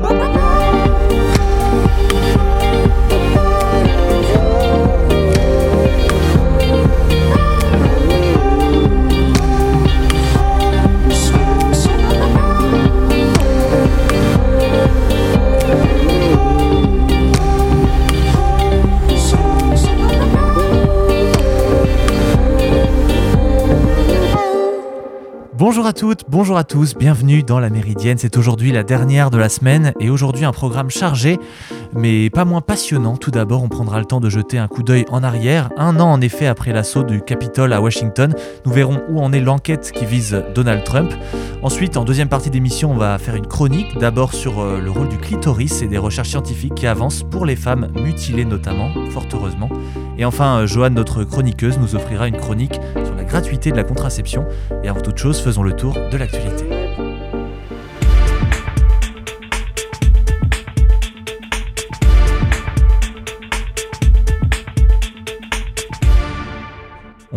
Bonjour bonjour à tous, bienvenue dans la Méridienne. C'est aujourd'hui la dernière de la semaine et aujourd'hui un programme chargé mais pas moins passionnant. Tout d'abord, on prendra le temps de jeter un coup d'œil en arrière. Un an en effet après l'assaut du Capitole à Washington, nous verrons où en est l'enquête qui vise Donald Trump. Ensuite, en deuxième partie d'émission, on va faire une chronique, d'abord sur euh, le rôle du clitoris et des recherches scientifiques qui avancent pour les femmes mutilées notamment, fort heureusement. Et enfin, euh, Joanne, notre chroniqueuse, nous offrira une chronique gratuité de la contraception. Et avant toute chose, faisons le tour de l'actualité.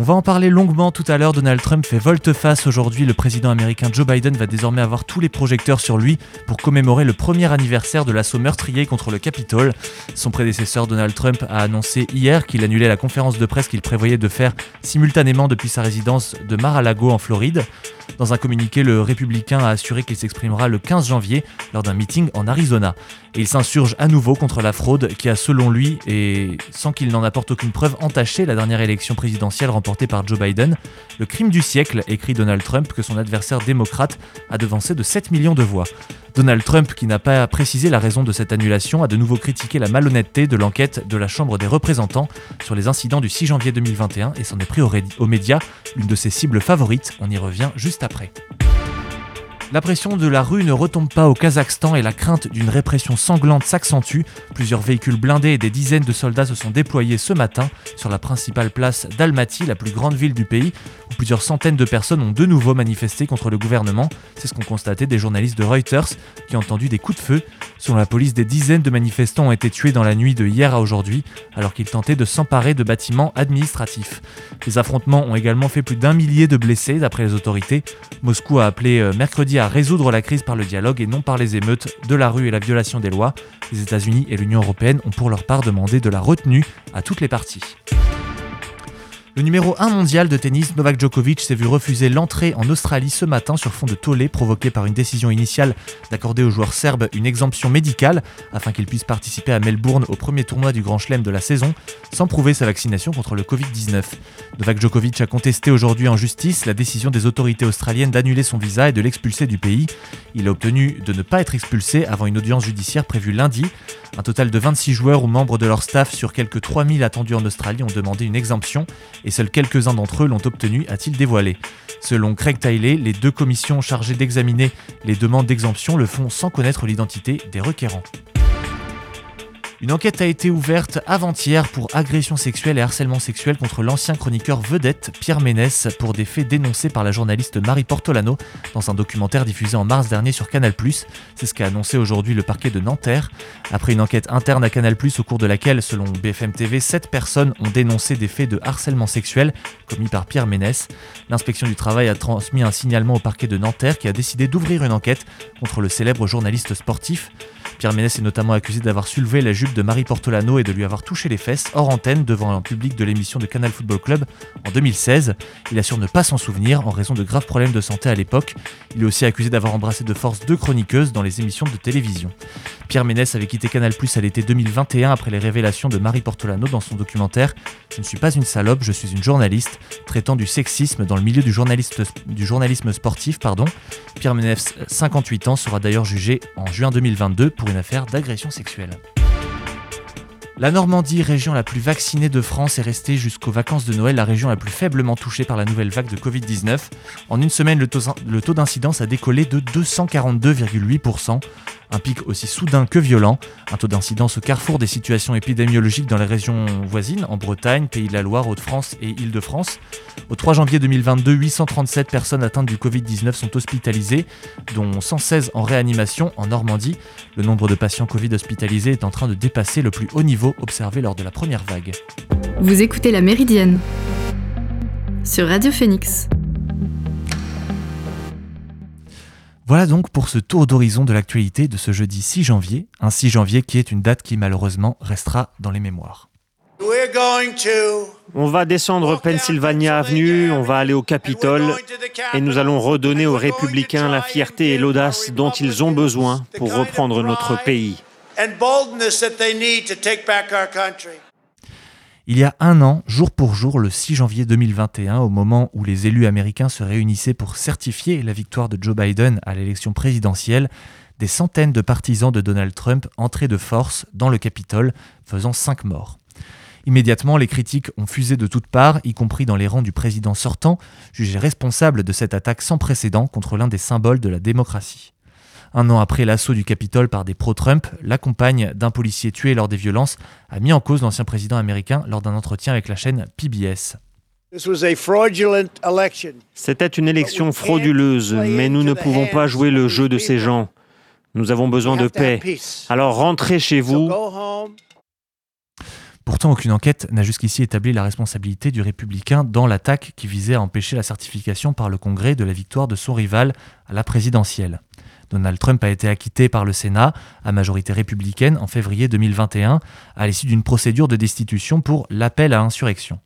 On va en parler longuement tout à l'heure. Donald Trump fait volte-face aujourd'hui. Le président américain Joe Biden va désormais avoir tous les projecteurs sur lui pour commémorer le premier anniversaire de l'assaut meurtrier contre le Capitole. Son prédécesseur Donald Trump a annoncé hier qu'il annulait la conférence de presse qu'il prévoyait de faire simultanément depuis sa résidence de Mar-a-Lago en Floride. Dans un communiqué, le républicain a assuré qu'il s'exprimera le 15 janvier lors d'un meeting en Arizona. Il s'insurge à nouveau contre la fraude qui a, selon lui, et sans qu'il n'en apporte aucune preuve, entaché la dernière élection présidentielle remportée par Joe Biden. Le crime du siècle, écrit Donald Trump, que son adversaire démocrate a devancé de 7 millions de voix. Donald Trump, qui n'a pas précisé la raison de cette annulation, a de nouveau critiqué la malhonnêteté de l'enquête de la Chambre des représentants sur les incidents du 6 janvier 2021 et s'en est pris aux médias, l'une de ses cibles favorites. On y revient juste après. La pression de la rue ne retombe pas au Kazakhstan et la crainte d'une répression sanglante s'accentue. Plusieurs véhicules blindés et des dizaines de soldats se sont déployés ce matin sur la principale place d'Almaty, la plus grande ville du pays, où plusieurs centaines de personnes ont de nouveau manifesté contre le gouvernement. C'est ce qu'ont constaté des journalistes de Reuters qui ont entendu des coups de feu. Selon la police, des dizaines de manifestants ont été tués dans la nuit de hier à aujourd'hui, alors qu'ils tentaient de s'emparer de bâtiments administratifs. Les affrontements ont également fait plus d'un millier de blessés, d'après les autorités. Moscou a appelé euh, mercredi à résoudre la crise par le dialogue et non par les émeutes de la rue et la violation des lois. Les États-Unis et l'Union européenne ont pour leur part demandé de la retenue à toutes les parties. Le numéro 1 mondial de tennis, Novak Djokovic, s'est vu refuser l'entrée en Australie ce matin sur fond de tollé provoqué par une décision initiale d'accorder aux joueurs serbes une exemption médicale afin qu'ils puissent participer à Melbourne au premier tournoi du Grand Chelem de la saison sans prouver sa vaccination contre le Covid-19. Novak Djokovic a contesté aujourd'hui en justice la décision des autorités australiennes d'annuler son visa et de l'expulser du pays. Il a obtenu de ne pas être expulsé avant une audience judiciaire prévue lundi. Un total de 26 joueurs ou membres de leur staff sur quelques 3000 attendus en Australie ont demandé une exemption et seuls quelques-uns d'entre eux l'ont obtenu, a-t-il dévoilé. Selon Craig Tiley, les deux commissions chargées d'examiner les demandes d'exemption le font sans connaître l'identité des requérants. Une enquête a été ouverte avant-hier pour agression sexuelle et harcèlement sexuel contre l'ancien chroniqueur vedette Pierre Ménès pour des faits dénoncés par la journaliste Marie Portolano dans un documentaire diffusé en mars dernier sur Canal+. C'est ce qu'a annoncé aujourd'hui le parquet de Nanterre. Après une enquête interne à Canal+, au cours de laquelle, selon BFM TV, 7 personnes ont dénoncé des faits de harcèlement sexuel commis par Pierre Ménès, l'inspection du travail a transmis un signalement au parquet de Nanterre qui a décidé d'ouvrir une enquête contre le célèbre journaliste sportif. Pierre Ménès est notamment accusé d'avoir soulevé la jupe de Marie Portolano et de lui avoir touché les fesses hors antenne devant un public de l'émission de Canal Football Club en 2016. Il assure ne pas s'en souvenir en raison de graves problèmes de santé à l'époque. Il est aussi accusé d'avoir embrassé de force deux chroniqueuses dans les émissions de télévision. Pierre Ménès avait quitté Canal Plus à l'été 2021 après les révélations de Marie Portolano dans son documentaire Je ne suis pas une salope, je suis une journaliste, traitant du sexisme dans le milieu du, journalisme sportif. Pardon. Pierre Ménès, 58 ans, sera d'ailleurs jugé en juin 2022 pour affaire d'agression sexuelle. La Normandie, région la plus vaccinée de France, est restée jusqu'aux vacances de Noël la région la plus faiblement touchée par la nouvelle vague de Covid-19. En une semaine, le taux, d'incidence a décollé de 242,8%, un pic aussi soudain que violent, un taux d'incidence au carrefour des situations épidémiologiques dans les régions voisines, en Bretagne, Pays de la Loire, Hauts-de-France et Île-de-France. Au 3 janvier 2022, 837 personnes atteintes du Covid-19 sont hospitalisées, dont 116 en réanimation en Normandie. Le nombre de patients Covid hospitalisés est en train de dépasser le plus haut niveau observé lors de la première vague. Vous écoutez La Méridienne sur Radio Phoenix. Voilà donc pour ce tour d'horizon de l'actualité de ce jeudi 6 janvier, un 6 janvier qui est une date qui malheureusement restera dans les mémoires. On va descendre Pennsylvania Avenue, on va aller au Capitole et nous allons redonner aux républicains la fierté et l'audace dont ils ont besoin pour reprendre notre pays. Il y a un an, jour pour jour, le 6 janvier 2021, au moment où les élus américains se réunissaient pour certifier la victoire de Joe Biden à l'élection présidentielle, des centaines de partisans de Donald Trump entraient de force dans le Capitole, faisant cinq morts. Immédiatement, les critiques ont fusé de toutes parts, y compris dans les rangs du président sortant, jugé responsable de cette attaque sans précédent contre l'un des symboles de la démocratie. Un an après l'assaut du Capitole par des pro-Trump, la compagne d'un policier tué lors des violences a mis en cause l'ancien président américain lors d'un entretien avec la chaîne PBS. C'était une élection frauduleuse, mais nous ne pouvons pas jouer le jeu de ces gens. Nous avons besoin de paix. Alors rentrez chez vous Pourtant, aucune enquête n'a jusqu'ici établi la responsabilité du républicain dans l'attaque qui visait à empêcher la certification par le Congrès de la victoire de son rival à la présidentielle. Donald Trump a été acquitté par le Sénat, à majorité républicaine, en février 2021, à l'issue d'une procédure de destitution pour l'appel à insurrection.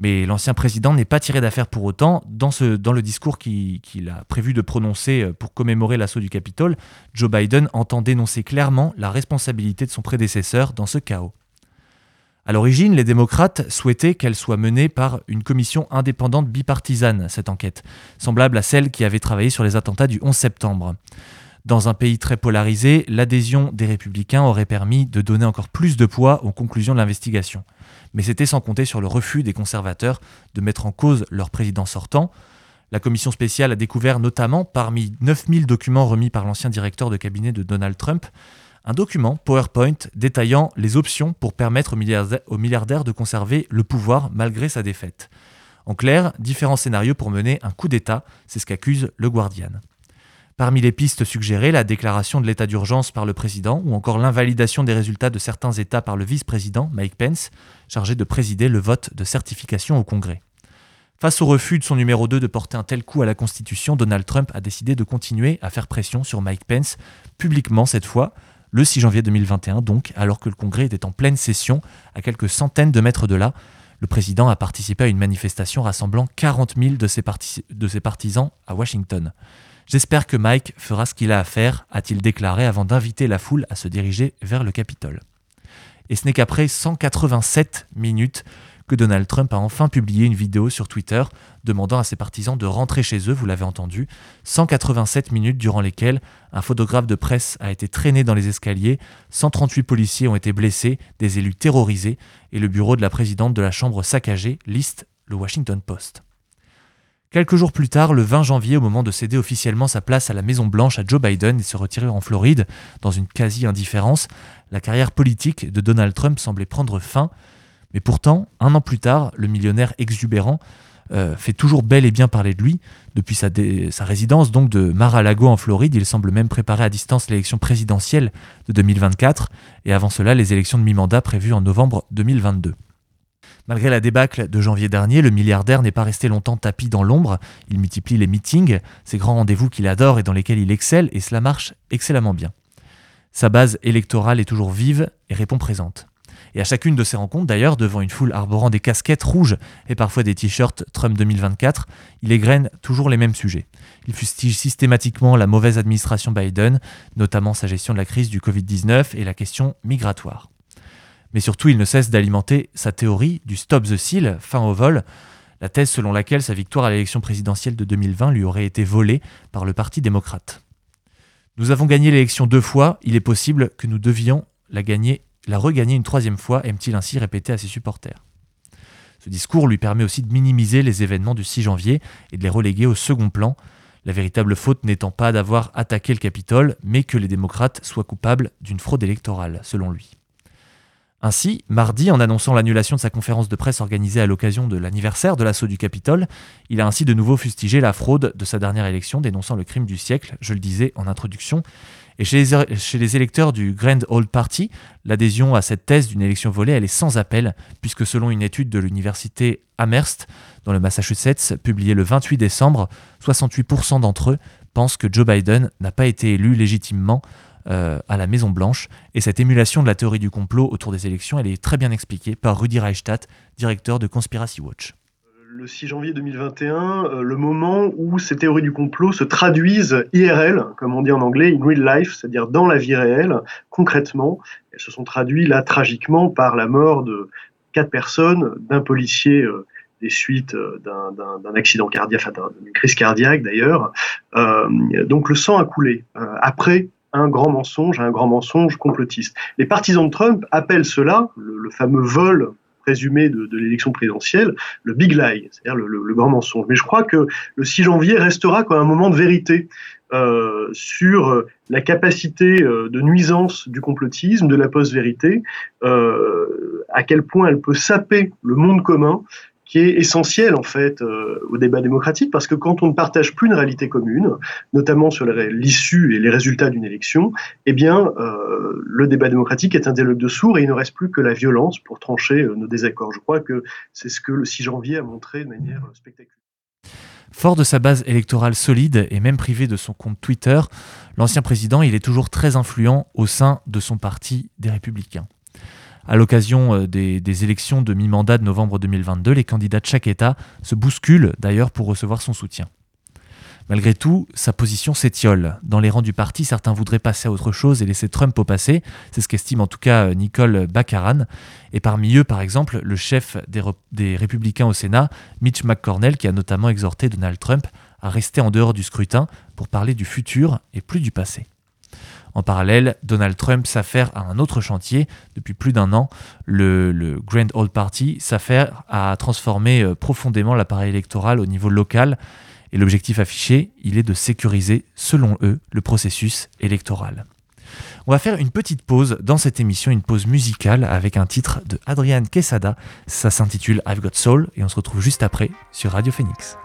Mais l'ancien président n'est pas tiré d'affaire pour autant. Dans, le discours qu'il a prévu de prononcer pour commémorer l'assaut du Capitole, Joe Biden entend dénoncer clairement la responsabilité de son prédécesseur dans ce chaos. À l'origine, les démocrates souhaitaient qu'elle soit menée par une commission indépendante bipartisane, cette enquête, semblable à celle qui avait travaillé sur les attentats du 11 septembre. Dans un pays très polarisé, l'adhésion des républicains aurait permis de donner encore plus de poids aux conclusions de l'investigation. Mais c'était sans compter sur le refus des conservateurs de mettre en cause leur président sortant. La commission spéciale a découvert notamment, parmi 9000 documents remis par l'ancien directeur de cabinet de Donald Trump, un document PowerPoint détaillant les options pour permettre aux milliardaires de conserver le pouvoir malgré sa défaite. En clair, différents scénarios pour mener un coup d'État, c'est ce qu'accuse le Guardian. Parmi les pistes suggérées, la déclaration de l'état d'urgence par le président ou encore l'invalidation des résultats de certains États par le vice-président Mike Pence, chargé de présider le vote de certification au Congrès. Face au refus de son numéro 2 de porter un tel coup à la Constitution, Donald Trump a décidé de continuer à faire pression sur Mike Pence, publiquement cette fois, le 6 janvier 2021, donc, alors que le Congrès était en pleine session, à quelques centaines de mètres de là. Le président a participé à une manifestation rassemblant 40 000 de ses, partisans à Washington. J'espère que Mike fera ce qu'il a à faire, a-t-il déclaré avant d'inviter la foule à se diriger vers le Capitole. Et ce n'est qu'après 187 minutes que Donald Trump a enfin publié une vidéo sur Twitter demandant à ses partisans de rentrer chez eux, vous l'avez entendu, 187 minutes durant lesquelles un photographe de presse a été traîné dans les escaliers, 138 policiers ont été blessés, des élus terrorisés et le bureau de la présidente de la Chambre saccagé, liste le Washington Post. Quelques jours plus tard, le 20 janvier, au moment de céder officiellement sa place à la Maison Blanche à Joe Biden et se retirer en Floride, dans une quasi-indifférence, la carrière politique de Donald Trump semblait prendre fin, mais pourtant, un an plus tard, le millionnaire exubérant euh, fait toujours bel et bien parler de lui. Depuis sa, résidence donc de Mar-a-Lago en Floride, il semble même préparer à distance l'élection présidentielle de 2024 et avant cela les élections de mi-mandat prévues en novembre 2022. Malgré la débâcle de janvier dernier, le milliardaire n'est pas resté longtemps tapis dans l'ombre. Il multiplie les meetings, ces grands rendez-vous qu'il adore et dans lesquels il excelle, et cela marche excellemment bien. Sa base électorale est toujours vive et répond présente. Et à chacune de ces rencontres, d'ailleurs, devant une foule arborant des casquettes rouges et parfois des t-shirts Trump 2024, il égrène toujours les mêmes sujets. Il fustige systématiquement la mauvaise administration Biden, notamment sa gestion de la crise du Covid-19 et la question migratoire. Mais surtout, il ne cesse d'alimenter sa théorie du stop the seal, fin au vol, la thèse selon laquelle sa victoire à l'élection présidentielle de 2020 lui aurait été volée par le Parti démocrate. Nous avons gagné l'élection deux fois, il est possible que nous devions la gagner la regagner une troisième fois, aime-t-il ainsi répéter à ses supporters. Ce discours lui permet aussi de minimiser les événements du 6 janvier et de les reléguer au second plan, la véritable faute n'étant pas d'avoir attaqué le Capitole, mais que les démocrates soient coupables d'une fraude électorale, selon lui. Ainsi, mardi, en annonçant l'annulation de sa conférence de presse organisée à l'occasion de l'anniversaire de l'assaut du Capitole, il a ainsi de nouveau fustigé la fraude de sa dernière élection, dénonçant le crime du siècle, je le disais en introduction, et chez les, électeurs du Grand Old Party, l'adhésion à cette thèse d'une élection volée, elle est sans appel, puisque selon une étude de l'université Amherst, dans le Massachusetts, publiée le 28 décembre, 68% d'entre eux pense que Joe Biden n'a pas été élu légitimement euh, à la Maison Blanche. Et cette émulation de la théorie du complot autour des élections, elle est très bien expliquée par Rudy Reichstadt, directeur de Conspiracy Watch le 6 janvier 2021, euh, le moment où ces théories du complot se traduisent IRL, comme on dit en anglais, in real life, c'est-à-dire dans la vie réelle, concrètement. Elles se sont traduites là tragiquement par la mort de quatre personnes, d'un policier euh, des suites d'un accident cardiaque, enfin d'une crise cardiaque d'ailleurs. donc le sang a coulé. après un grand mensonge, un grand mensonge complotiste. Les partisans de Trump appellent cela, le fameux vol résumé de, l'élection présidentielle, le big lie, c'est-à-dire le, grand mensonge. Mais je crois que le 6 janvier restera comme un moment de vérité euh, sur la capacité euh, de nuisance du complotisme, de la post-vérité, euh, à quel point elle peut saper le monde commun qui est essentiel en fait euh, au débat démocratique parce que quand on ne partage plus une réalité commune, notamment sur l'issue et les résultats d'une élection, eh bien euh, le débat démocratique est un dialogue de sourds et il ne reste plus que la violence pour trancher euh, nos désaccords. Je crois que c'est ce que le 6 janvier a montré de manière spectaculaire. Fort de sa base électorale solide et même privé de son compte Twitter, l'ancien président il est toujours très influent au sein de son parti des Républicains. À l'occasion euh, des, élections de mi-mandat de novembre 2022, les candidats de chaque État se bousculent d'ailleurs pour recevoir son soutien. Malgré tout, sa position s'étiole. Dans les rangs du parti, certains voudraient passer à autre chose et laisser Trump au passé. C'est ce qu'estime en tout cas euh, Nicole Baccaran. Et parmi eux, par exemple, le chef des, des républicains au Sénat, Mitch McConnell, qui a notamment exhorté Donald Trump à rester en dehors du scrutin pour parler du futur et plus du passé. En parallèle, Donald Trump s'affaire à un autre chantier. Depuis plus d'un an, le, Grand Old Party s'affaire à transformer euh, profondément l'appareil électoral au niveau local. Et l'objectif affiché, il est de sécuriser, selon eux, le processus électoral. On va faire une petite pause dans cette émission, une pause musicale avec un titre de Adrian Quesada. Ça s'intitule I've Got Soul et on se retrouve juste après sur Radio Phoenix.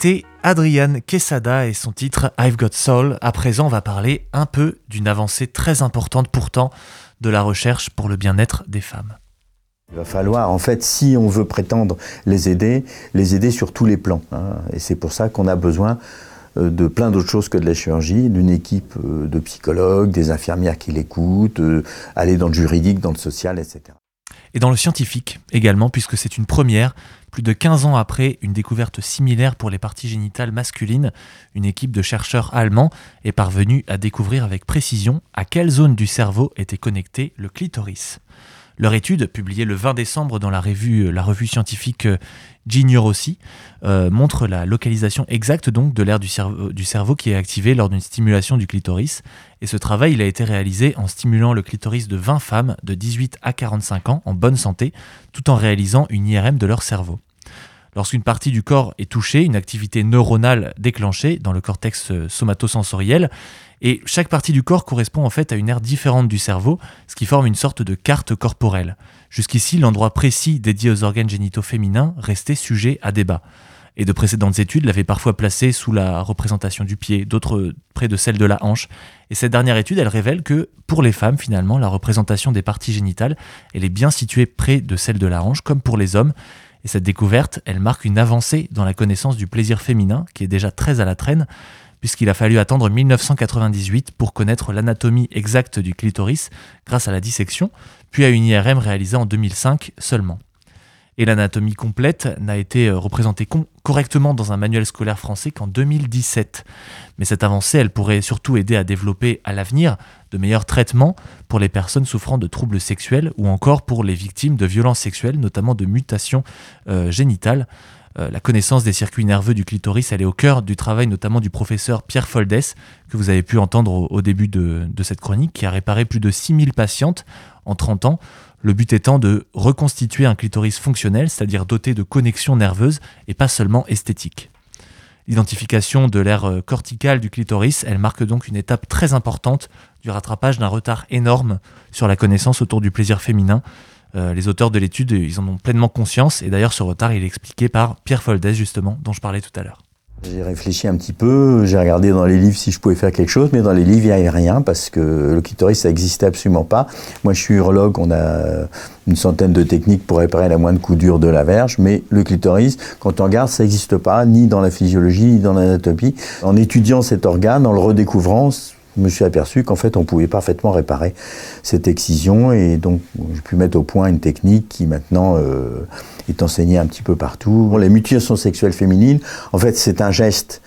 C'était Adrian Quesada et son titre I've Got Soul. À présent, on va parler un peu d'une avancée très importante pourtant de la recherche pour le bien-être des femmes. Il va falloir, en fait, si on veut prétendre les aider, les aider sur tous les plans. Hein. Et c'est pour ça qu'on a besoin euh, de plein d'autres choses que de la chirurgie, d'une équipe euh, de psychologues, des infirmières qui l'écoutent, euh, aller dans le juridique, dans le social, etc. Et dans le scientifique également, puisque c'est une première, plus de 15 ans après une découverte similaire pour les parties génitales masculines, une équipe de chercheurs allemands est parvenue à découvrir avec précision à quelle zone du cerveau était connecté le clitoris. Leur étude, publiée le 20 décembre dans la revue, la revue scientifique euh, G euh, montre la localisation exacte donc de l'aire du, cerveau, du cerveau qui est activée lors d'une stimulation du clitoris. Et ce travail il a été réalisé en stimulant le clitoris de 20 femmes de 18 à 45 ans en bonne santé, tout en réalisant une IRM de leur cerveau. Lorsqu'une partie du corps est touchée, une activité neuronale déclenchée dans le cortex euh, somatosensoriel, et chaque partie du corps correspond en fait à une aire différente du cerveau, ce qui forme une sorte de carte corporelle. Jusqu'ici, l'endroit précis dédié aux organes génitaux féminins restait sujet à débat. Et de précédentes études l'avaient parfois placé sous la représentation du pied, d'autres près de celle de la hanche. Et cette dernière étude, elle révèle que pour les femmes, finalement, la représentation des parties génitales, elle est bien située près de celle de la hanche, comme pour les hommes. Et cette découverte, elle marque une avancée dans la connaissance du plaisir féminin, qui est déjà très à la traîne, puisqu'il a fallu attendre 1998 pour connaître l'anatomie exacte du clitoris grâce à la dissection, puis à une IRM réalisée en 2005 seulement. Et l'anatomie complète n'a été euh, représentée correctement dans un manuel scolaire français qu'en 2017. Mais cette avancée, elle pourrait surtout aider à développer à l'avenir de meilleurs traitements pour les personnes souffrant de troubles sexuels ou encore pour les victimes de violences sexuelles, notamment de mutations euh, génitales. Euh, la connaissance des circuits nerveux du clitoris, elle est au cœur du travail notamment du professeur Pierre Foldès, que vous avez pu entendre au, début de, cette chronique, qui a réparé plus de 6000 patientes en 30 ans. Le but étant de reconstituer un clitoris fonctionnel, c'est-à-dire doté de connexions nerveuses et pas seulement esthétiques. L'identification de l'aire euh, corticale du clitoris, elle marque donc une étape très importante du rattrapage d'un retard énorme sur la connaissance autour du plaisir féminin, euh, les auteurs de l'étude, ils en ont pleinement conscience. Et d'ailleurs, ce retard, il est expliqué par Pierre Foldès, justement, dont je parlais tout à l'heure. J'ai réfléchi un petit peu, j'ai regardé dans les livres si je pouvais faire quelque chose, mais dans les livres, il n'y avait rien parce que le clitoris, ça n'existait absolument pas. Moi, je suis urologue, on a une centaine de techniques pour réparer la moindre coup dure de la verge, mais le clitoris, quand on regarde, ça n'existe pas, ni dans la physiologie, ni dans l'anatomie. En étudiant cet organe, en le redécouvrant, je me suis aperçu qu'en fait, on pouvait parfaitement réparer cette excision. Et donc, j'ai pu mettre au point une technique qui maintenant euh, est enseignée un petit peu partout. les mutilations sexuelles féminines, en fait, c'est un geste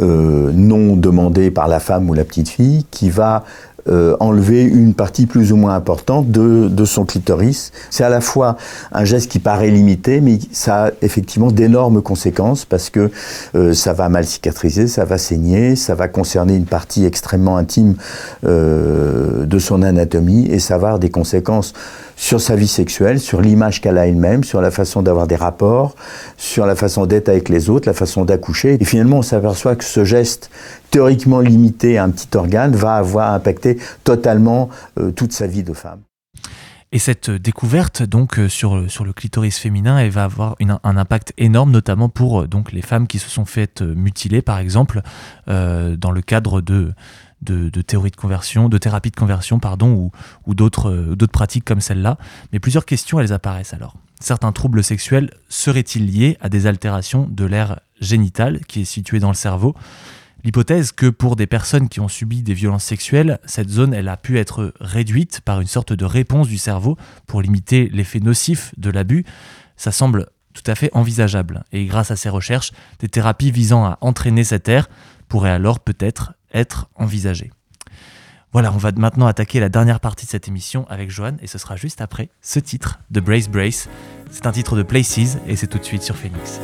euh, non demandé par la femme ou la petite fille qui va euh, enlever une partie plus ou moins importante de, de son clitoris. C'est à la fois un geste qui paraît limité, mais ça a effectivement d'énormes conséquences parce que euh, ça va mal cicatriser, ça va saigner, ça va concerner une partie extrêmement intime euh, de son anatomie et ça va avoir des conséquences sur sa vie sexuelle, sur l'image qu'elle a elle-même, sur la façon d'avoir des rapports, sur la façon d'être avec les autres, la façon d'accoucher. Et finalement, on s'aperçoit que ce geste théoriquement limité à un petit organe va avoir impacté totalement euh, toute sa vie de femme. Et cette découverte donc euh, sur, sur le clitoris féminin, elle va avoir un impact énorme, notamment pour euh, donc les femmes qui se sont faites mutiler, par exemple, dans le cadre de de, théorie de conversion, de thérapie de conversion, pardon, ou, ou d'autres pratiques comme celle-là. Mais plusieurs questions, elles apparaissent alors. Certains troubles sexuels seraient-ils liés à des altérations de l'air génital qui est situé dans le cerveau? L'hypothèse que pour des personnes qui ont subi des violences sexuelles, cette zone elle a pu être réduite par une sorte de réponse du cerveau pour limiter l'effet nocif de l'abus, ça semble tout à fait envisageable. Et grâce à ces recherches, des thérapies visant à entraîner cet air pourraient alors peut-être être envisagées. Voilà, on va maintenant attaquer la dernière partie de cette émission avec Johan et ce sera juste après ce titre de Brace Brace. C'est un titre de Places et c'est tout de suite sur Phoenix.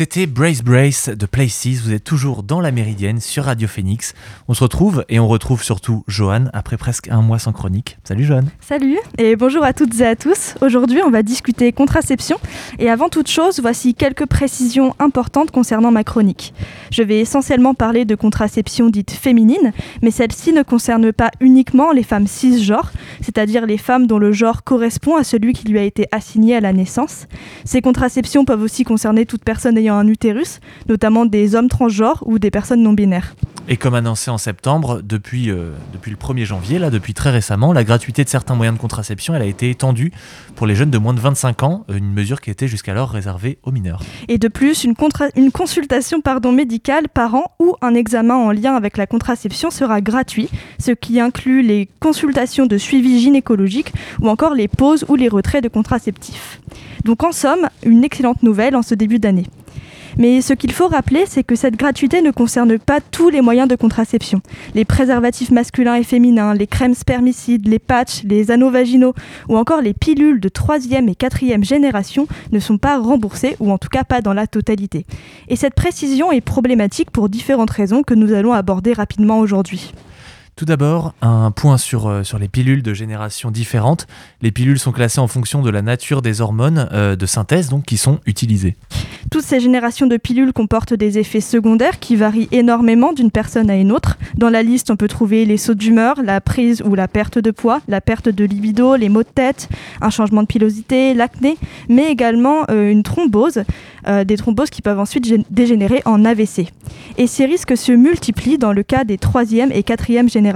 C'est c'était Brace Brace de Places. Vous êtes toujours dans la Méridienne sur Radio Phoenix. On se retrouve et on retrouve surtout Johan après presque un mois sans chronique. Salut Johan. Salut et bonjour à toutes et à tous. Aujourd'hui, on va discuter contraception. Et avant toute chose, voici quelques précisions importantes concernant ma chronique. Je vais essentiellement parler de contraception dite féminine, mais celle-ci ne concerne pas uniquement les femmes cisgenres, c'est-à-dire les femmes dont le genre correspond à celui qui lui a été assigné à la naissance. Ces contraceptions peuvent aussi concerner toute personne ayant un utérus, notamment des hommes transgenres ou des personnes non binaires. Et comme annoncé en septembre, depuis, euh, depuis le 1er janvier, là, depuis très récemment, la gratuité de certains moyens de contraception elle a été étendue pour les jeunes de moins de 25 ans, euh, une mesure qui était jusqu'alors réservée aux mineurs. Et de plus, une, une consultation pardon, médicale par an ou un examen en lien avec la contraception sera gratuit, ce qui inclut les consultations de suivi gynécologique ou encore les pauses ou les retraits de contraceptifs. Donc en somme, une excellente nouvelle en ce début d'année. Mais ce qu'il faut rappeler, c'est que cette gratuité ne concerne pas tous les moyens de contraception. Les préservatifs masculins et féminins, les crèmes spermicides, les patchs, les anneaux vaginaux ou encore les pilules de troisième et quatrième génération ne sont pas remboursés ou en tout cas pas dans la totalité. Et cette précision est problématique pour différentes raisons que nous allons aborder rapidement aujourd'hui. Tout d'abord, un point sur, euh, sur les pilules de génération différentes. Les pilules sont classées en fonction de la nature des hormones euh, de synthèse donc, qui sont utilisées. Toutes ces générations de pilules comportent des effets secondaires qui varient énormément d'une personne à une autre. Dans la liste, on peut trouver les sauts d'humeur, la prise ou la perte de poids, la perte de libido, les maux de tête, un changement de pilosité, l'acné, mais également euh, une thrombose, des thromboses qui peuvent ensuite dégénérer en AVC. Et ces risques se multiplient dans le cas des troisième et quatrième générations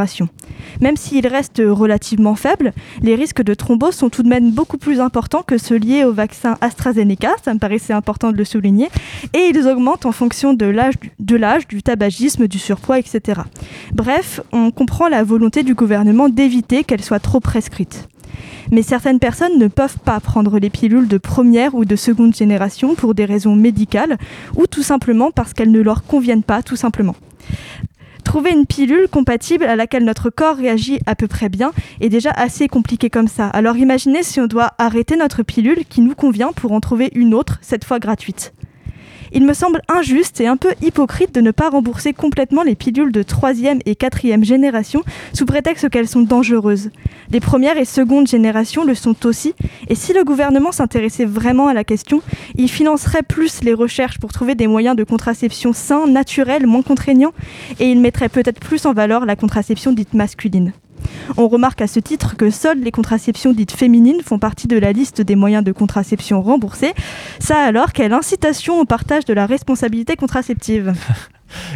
même s'ils restent relativement faibles, les risques de thrombose sont tout de même beaucoup plus importants que ceux liés au vaccin AstraZeneca, ça me paraissait important de le souligner, et ils augmentent en fonction de l'âge, de l'âge, du tabagisme, du surpoids, etc. Bref, on comprend la volonté du gouvernement d'éviter qu'elles soient trop prescrites. Mais certaines personnes ne peuvent pas prendre les pilules de première ou de seconde génération pour des raisons médicales ou tout simplement parce qu'elles ne leur conviennent pas tout simplement. Trouver une pilule compatible à laquelle notre corps réagit à peu près bien est déjà assez compliqué comme ça. Alors imaginez si on doit arrêter notre pilule qui nous convient pour en trouver une autre, cette fois gratuite. Il me semble injuste et un peu hypocrite de ne pas rembourser complètement les pilules de troisième et quatrième génération sous prétexte qu'elles sont dangereuses. Les premières et secondes générations le sont aussi, et si le gouvernement s'intéressait vraiment à la question, il financerait plus les recherches pour trouver des moyens de contraception sains, naturels, moins contraignants, et il mettrait peut-être plus en valeur la contraception dite masculine. On remarque à ce titre que seules les contraceptions dites féminines font partie de la liste des moyens de contraception remboursés. Ça alors, quelle incitation au partage de la responsabilité contraceptive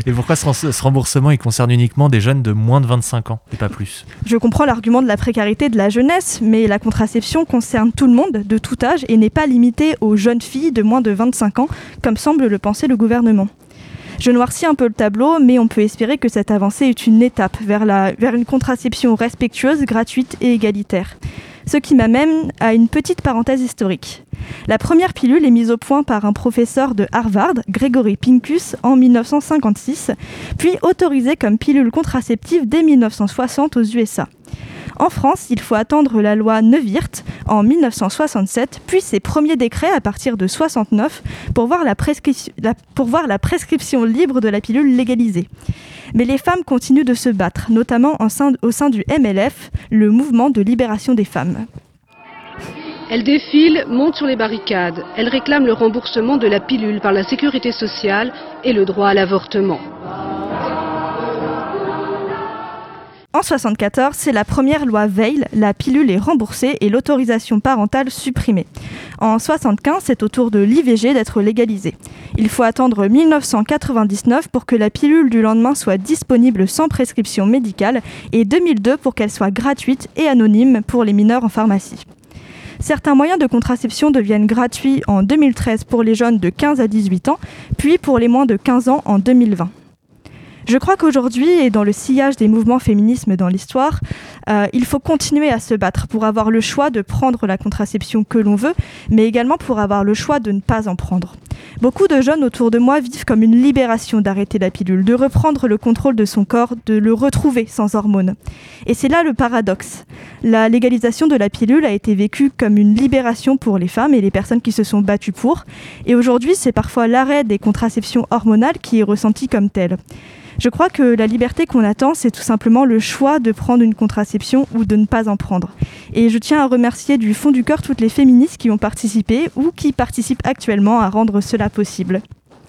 Et pourquoi ce remboursement il concerne uniquement des jeunes de moins de 25 ans et pas plus? Je comprends l'argument de la précarité de la jeunesse, mais la contraception concerne tout le monde, de tout âge, et n'est pas limitée aux jeunes filles de moins de 25 ans, comme semble le penser le gouvernement. Je noircis un peu le tableau, mais on peut espérer que cette avancée est une étape vers, la, vers une contraception respectueuse, gratuite et égalitaire. Ce qui m'amène à une petite parenthèse historique. La première pilule est mise au point par un professeur de Harvard, Gregory Pincus, en 1956, puis autorisée comme pilule contraceptive dès 1960 aux USA. En France, il faut attendre la loi Neuwirth en 1967, puis ses premiers décrets à partir de 69 pour voir la, pour voir la prescription libre de la pilule légalisée. Mais les femmes continuent de se battre, notamment au sein du MLF, le mouvement de libération des femmes. Elles défilent, montent sur les barricades. Elles réclament le remboursement de la pilule par la sécurité sociale et le droit à l'avortement. En 1974, c'est la première loi Veil, la pilule est remboursée et l'autorisation parentale supprimée. En 1975, c'est au tour de l'IVG d'être légalisée. Il faut attendre 1999 pour que la pilule du lendemain soit disponible sans prescription médicale et 2002 pour qu'elle soit gratuite et anonyme pour les mineurs en pharmacie. Certains moyens de contraception deviennent gratuits en 2013 pour les jeunes de 15 à 18 ans, puis pour les moins de 15 ans en 2020. Je crois qu'aujourd'hui, et dans le sillage des mouvements féminismes dans l'histoire, euh, il faut continuer à se battre pour avoir le choix de prendre la contraception que l'on veut, mais également pour avoir le choix de ne pas en prendre. Beaucoup de jeunes autour de moi vivent comme une libération d'arrêter la pilule, de reprendre le contrôle de son corps, de le retrouver sans hormones. Et c'est là le paradoxe. La légalisation de la pilule a été vécue comme une libération pour les femmes et les personnes qui se sont battues pour. Et aujourd'hui, c'est parfois l'arrêt des contraceptions hormonales qui est ressenti comme tel. Je crois que la liberté qu'on attend, c'est tout simplement le choix de prendre une contraception ou de ne pas en prendre. Et je tiens à remercier du fond du cœur toutes les féministes qui ont participé ou qui participent actuellement à rendre cela possible.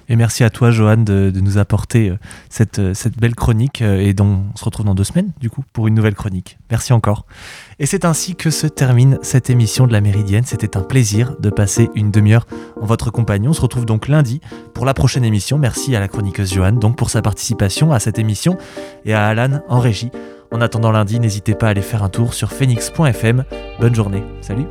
Et merci à toi, Johan, de, nous apporter euh, cette, euh, cette, belle chronique euh, et dont on se retrouve dans deux semaines, du coup, pour une nouvelle chronique. Merci encore. Et c'est ainsi que se termine cette émission de la Méridienne. C'était un plaisir de passer une demi-heure en votre compagnie. On se retrouve donc lundi pour la prochaine émission. Merci à la chroniqueuse Johan donc pour sa participation à cette émission et à Alan en régie. En attendant lundi, n'hésitez pas à aller faire un tour sur phoenix.fm. Bonne journée. Salut